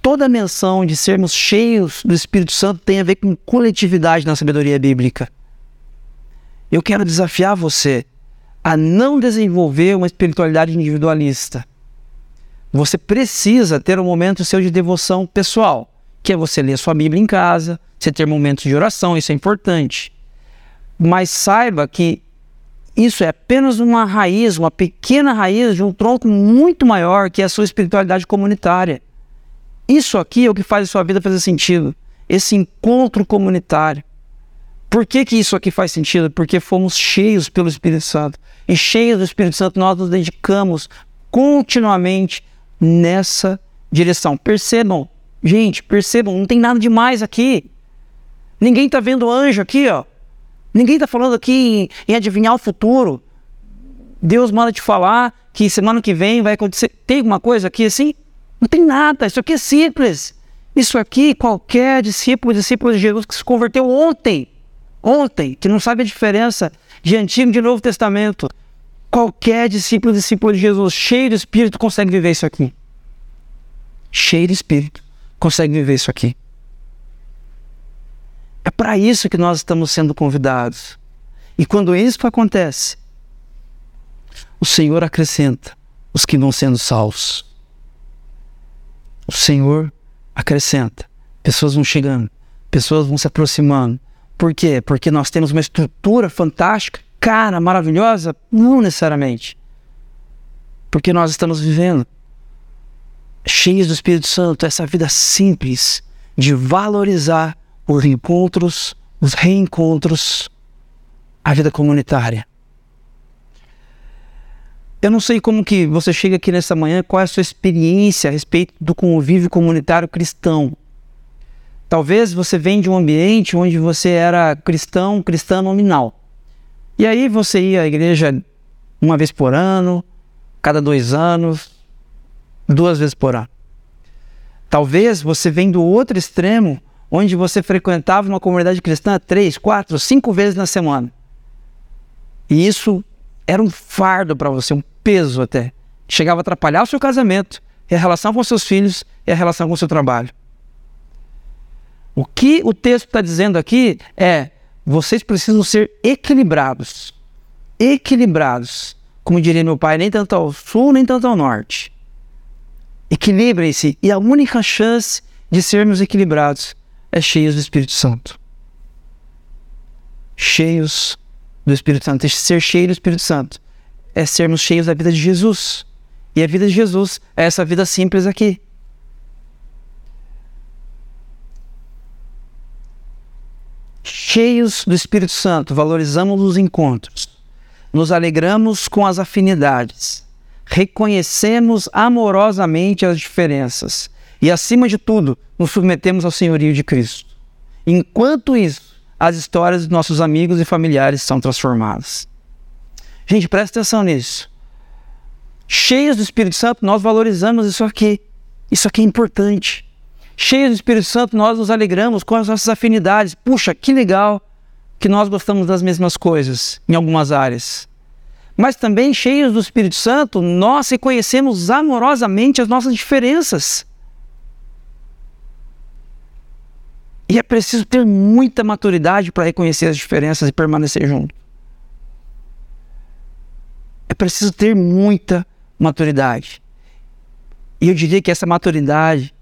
[SPEAKER 2] Toda menção de sermos cheios do Espírito Santo tem a ver com coletividade na sabedoria bíblica. Eu quero desafiar você a não desenvolver uma espiritualidade individualista. Você precisa ter um momento seu de devoção pessoal, que é você ler sua Bíblia em casa, você ter momentos de oração, isso é importante. Mas saiba que isso é apenas uma raiz, uma pequena raiz de um tronco muito maior que é a sua espiritualidade comunitária. Isso aqui é o que faz a sua vida fazer sentido. Esse encontro comunitário. Por que, que isso aqui faz sentido? Porque fomos cheios pelo Espírito Santo. E cheios do Espírito Santo, nós nos dedicamos continuamente nessa direção. Percebam, gente, percebam, não tem nada demais aqui. Ninguém está vendo anjo aqui, ó. Ninguém está falando aqui em, em, adivinhar o futuro. Deus manda te falar que semana que vem vai acontecer. Tem alguma coisa aqui assim? Não tem nada. Isso aqui é simples. Isso aqui, qualquer discípulo, discípulo de Jesus que se converteu ontem, ontem, que não sabe a diferença de Antigo e de Novo Testamento, qualquer discípulo, discípulo de Jesus, cheio de Espírito, consegue viver isso aqui. Cheio de Espírito, consegue viver isso aqui. É para isso que nós estamos sendo convidados. E quando isso acontece, o Senhor acrescenta os que vão sendo salvos. O Senhor acrescenta. Pessoas vão chegando, pessoas vão se aproximando. Por quê? Porque nós temos uma estrutura fantástica, cara, maravilhosa? Não necessariamente. Porque nós estamos vivendo cheios do Espírito Santo, essa vida simples de valorizar os encontros, os reencontros, a vida comunitária. Eu não sei como que você chega aqui nessa manhã, qual é a sua experiência a respeito do convívio comunitário cristão. Talvez você venha de um ambiente onde você era cristão, cristã nominal. E aí você ia à igreja uma vez por ano, cada dois anos, duas vezes por ano. Talvez você venha do outro extremo, onde você frequentava uma comunidade cristã três, quatro, cinco vezes na semana. E isso era um fardo para você, um peso até. Chegava a atrapalhar o seu casamento, a relação com seus filhos e a relação com o seu trabalho. O que o texto está dizendo aqui é: vocês precisam ser equilibrados. Equilibrados. Como diria meu pai, nem tanto ao sul, nem tanto ao norte. Equilibrem-se. E a única chance de sermos equilibrados é cheios do Espírito Santo. Cheios do Espírito Santo. Ser cheio do Espírito Santo é sermos cheios da vida de Jesus. E a vida de Jesus é essa vida simples aqui. Cheios do Espírito Santo, valorizamos os encontros, nos alegramos com as afinidades, reconhecemos amorosamente as diferenças e, acima de tudo, nos submetemos ao senhorio de Cristo. Enquanto isso, as histórias dos nossos amigos e familiares são transformadas. Gente, presta atenção nisso. Cheios do Espírito Santo, nós valorizamos isso aqui. Isso aqui é importante. Cheios do Espírito Santo, nós nos alegramos com as nossas afinidades. Puxa, que legal que nós gostamos das mesmas coisas em algumas áreas. Mas também cheios do Espírito Santo, nós reconhecemos amorosamente as nossas diferenças. E é preciso ter muita maturidade para reconhecer as diferenças e permanecer junto. É preciso ter muita maturidade. E eu diria que essa maturidade,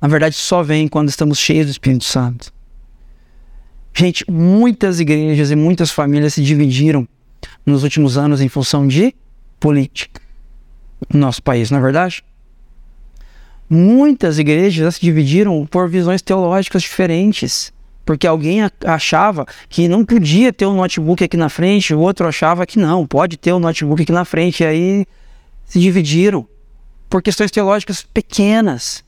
[SPEAKER 2] na verdade, só vem quando estamos cheios do Espírito Santo. Gente, muitas igrejas e muitas famílias se dividiram nos últimos anos em função de política no nosso país, não é verdade? Muitas igrejas se dividiram por visões teológicas diferentes, porque alguém achava que não podia ter um notebook aqui na frente, o outro achava que não, pode ter um notebook aqui na frente, e aí se dividiram por questões teológicas pequenas.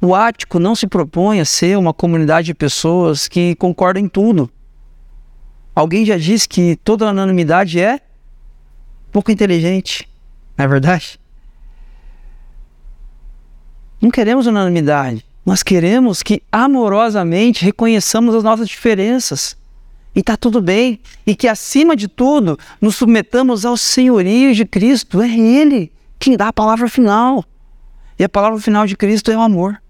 [SPEAKER 2] O ático não se propõe a ser uma comunidade de pessoas que concordam em tudo. Alguém já disse que toda anonimidade é pouco inteligente, não é verdade? Não queremos unanimidade, nós queremos que amorosamente reconheçamos as nossas diferenças. E está tudo bem. E que, acima de tudo, nos submetamos ao senhorio de Cristo. É Ele quem dá a palavra final. E a palavra final de Cristo é o amor.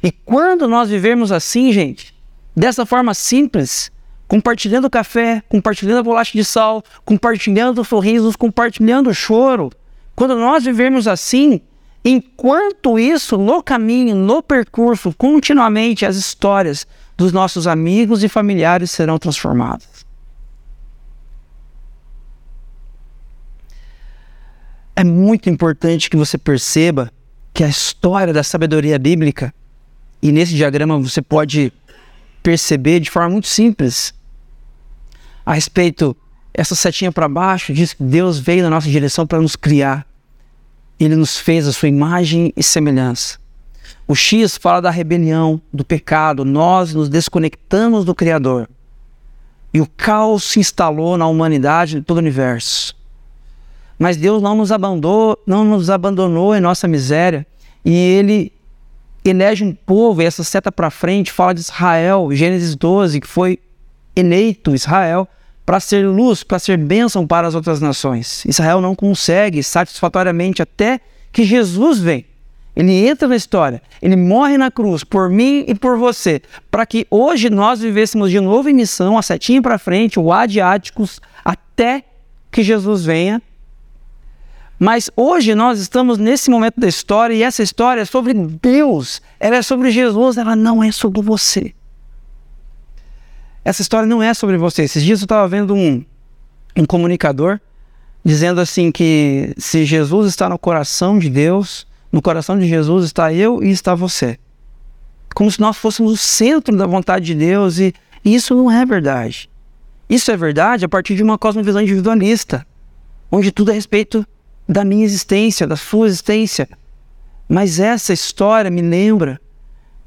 [SPEAKER 2] E quando nós vivermos assim, gente, dessa forma simples, compartilhando café, compartilhando a bolacha de sal, compartilhando sorrisos, compartilhando choro. Quando nós vivemos assim, enquanto isso, no caminho, no percurso, continuamente as histórias dos nossos amigos e familiares serão transformadas. É muito importante que você perceba que a história da sabedoria bíblica, e nesse diagrama você pode perceber de forma muito simples, a respeito, essa setinha para baixo diz que Deus veio na nossa direção para nos criar. Ele nos fez a sua imagem e semelhança. O X fala da rebelião, do pecado, nós nos desconectamos do Criador. E o caos se instalou na humanidade e todo o universo. Mas Deus não nos abandonou, não nos abandonou em nossa miséria, e ele elege um povo, e essa seta para frente fala de Israel, Gênesis 12, que foi eleito Israel para ser luz, para ser bênção para as outras nações. Israel não consegue satisfatoriamente até que Jesus vem. Ele entra na história, ele morre na cruz por mim e por você, para que hoje nós vivêssemos de novo em missão, a setinha para frente, o adiáticos, até que Jesus venha. Mas hoje nós estamos nesse momento da história e essa história é sobre Deus, ela é sobre Jesus, ela não é sobre você. Essa história não é sobre você. Esses dias eu estava vendo um, um comunicador dizendo assim que se Jesus está no coração de Deus, no coração de Jesus está eu e está você. Como se nós fôssemos o centro da vontade de Deus e, e isso não é verdade. Isso é verdade a partir de uma cosmovisão individualista, onde tudo é a respeito da minha existência, da sua existência. Mas essa história me lembra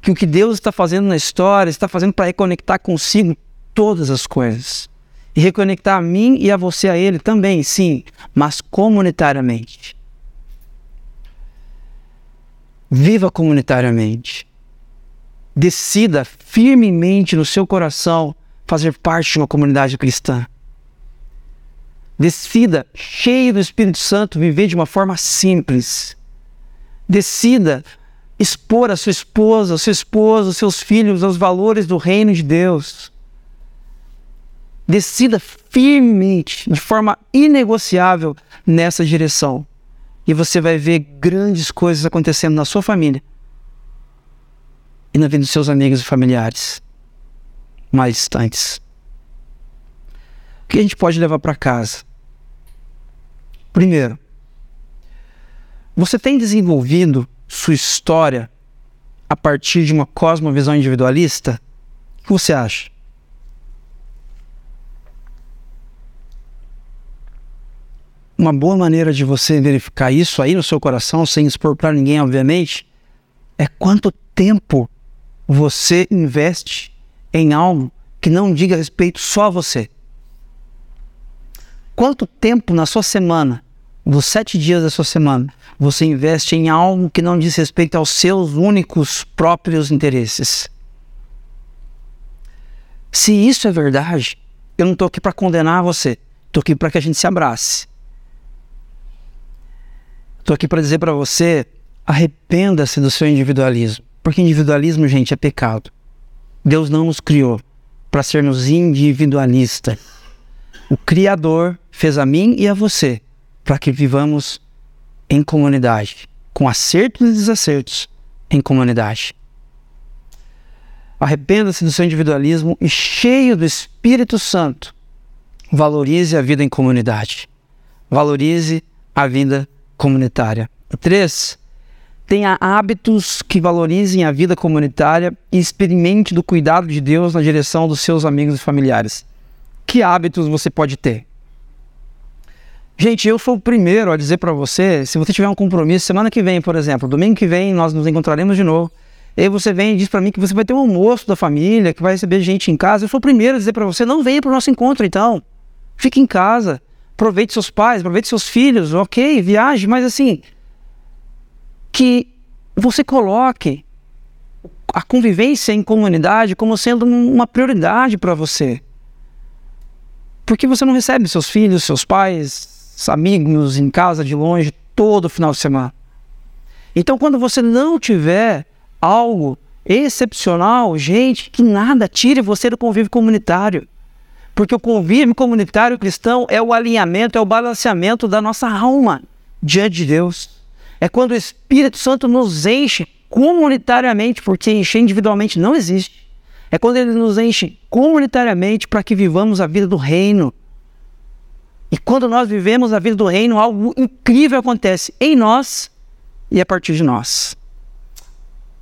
[SPEAKER 2] que o que Deus está fazendo na história está fazendo para reconectar consigo todas as coisas. E reconectar a mim e a você a Ele também, sim, mas comunitariamente. Viva comunitariamente. Decida firmemente no seu coração fazer parte de uma comunidade cristã. Decida, cheio do Espírito Santo, viver de uma forma simples. Decida expor a sua esposa, seu esposo, os seus filhos aos valores do reino de Deus. Decida firmemente, de forma inegociável nessa direção. E você vai ver grandes coisas acontecendo na sua família e na vida dos seus amigos e familiares mais distantes. O que a gente pode levar para casa? Primeiro, você tem desenvolvido sua história a partir de uma cosmovisão individualista? O que você acha? Uma boa maneira de você verificar isso aí no seu coração, sem expor para ninguém, obviamente, é quanto tempo você investe em algo que não diga respeito só a você. Quanto tempo na sua semana dos sete dias da sua semana, você investe em algo que não diz respeito aos seus únicos próprios interesses. Se isso é verdade, eu não estou aqui para condenar você, estou aqui para que a gente se abrace. Estou aqui para dizer para você: arrependa-se do seu individualismo, porque individualismo, gente, é pecado. Deus não nos criou para sermos individualistas. O Criador fez a mim e a você para que vivamos em comunidade, com acertos e desacertos em comunidade. Arrependa-se do seu individualismo e, cheio do Espírito Santo, valorize a vida em comunidade. Valorize a vida comunitária. Três, tenha hábitos que valorizem a vida comunitária e experimente do cuidado de Deus na direção dos seus amigos e familiares. Que hábitos você pode ter? Gente, eu sou o primeiro a dizer para você, se você tiver um compromisso, semana que vem, por exemplo, domingo que vem nós nos encontraremos de novo. E aí você vem e diz para mim que você vai ter um almoço da família, que vai receber gente em casa. Eu sou o primeiro a dizer para você, não venha para o nosso encontro então. Fique em casa. Aproveite seus pais, aproveite seus filhos, ok, viaje, mas assim, que você coloque a convivência em comunidade como sendo uma prioridade para você. Porque você não recebe seus filhos, seus pais, amigos em casa de longe todo final de semana. Então, quando você não tiver algo excepcional, gente, que nada tire você do convívio comunitário. Porque o convívio comunitário cristão é o alinhamento, é o balanceamento da nossa alma diante de Deus. É quando o Espírito Santo nos enche comunitariamente, porque encher individualmente não existe. É quando ele nos enche comunitariamente para que vivamos a vida do reino e quando nós vivemos a vida do reino, algo incrível acontece em nós e a partir de nós.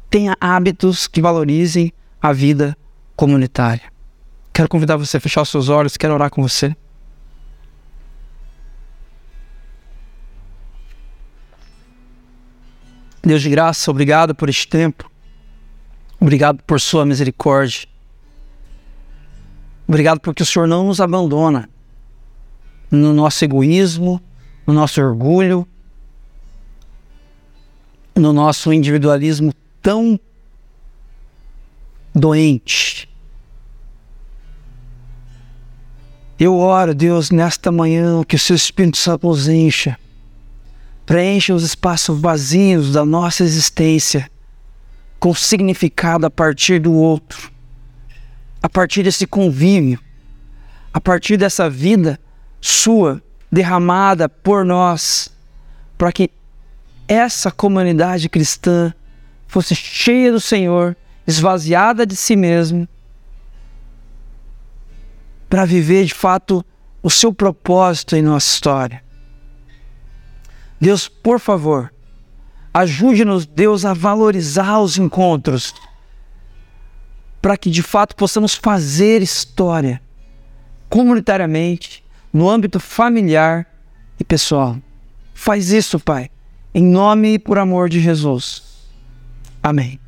[SPEAKER 2] Tenha hábitos que valorizem a vida comunitária. Quero convidar você a fechar os seus olhos, quero orar com você. Deus de graça, obrigado por este tempo. Obrigado por sua misericórdia. Obrigado porque o Senhor não nos abandona no nosso egoísmo, no nosso orgulho, no nosso individualismo tão doente. Eu oro, Deus, nesta manhã que o seu Espírito Santo nos encha, preencha os espaços vazios da nossa existência com significado a partir do outro, a partir desse convívio, a partir dessa vida sua derramada por nós, para que essa comunidade cristã fosse cheia do Senhor, esvaziada de si mesmo, para viver de fato o seu propósito em nossa história. Deus, por favor, ajude-nos, Deus, a valorizar os encontros, para que de fato possamos fazer história comunitariamente, no âmbito familiar e pessoal. Faz isso, Pai, em nome e por amor de Jesus. Amém.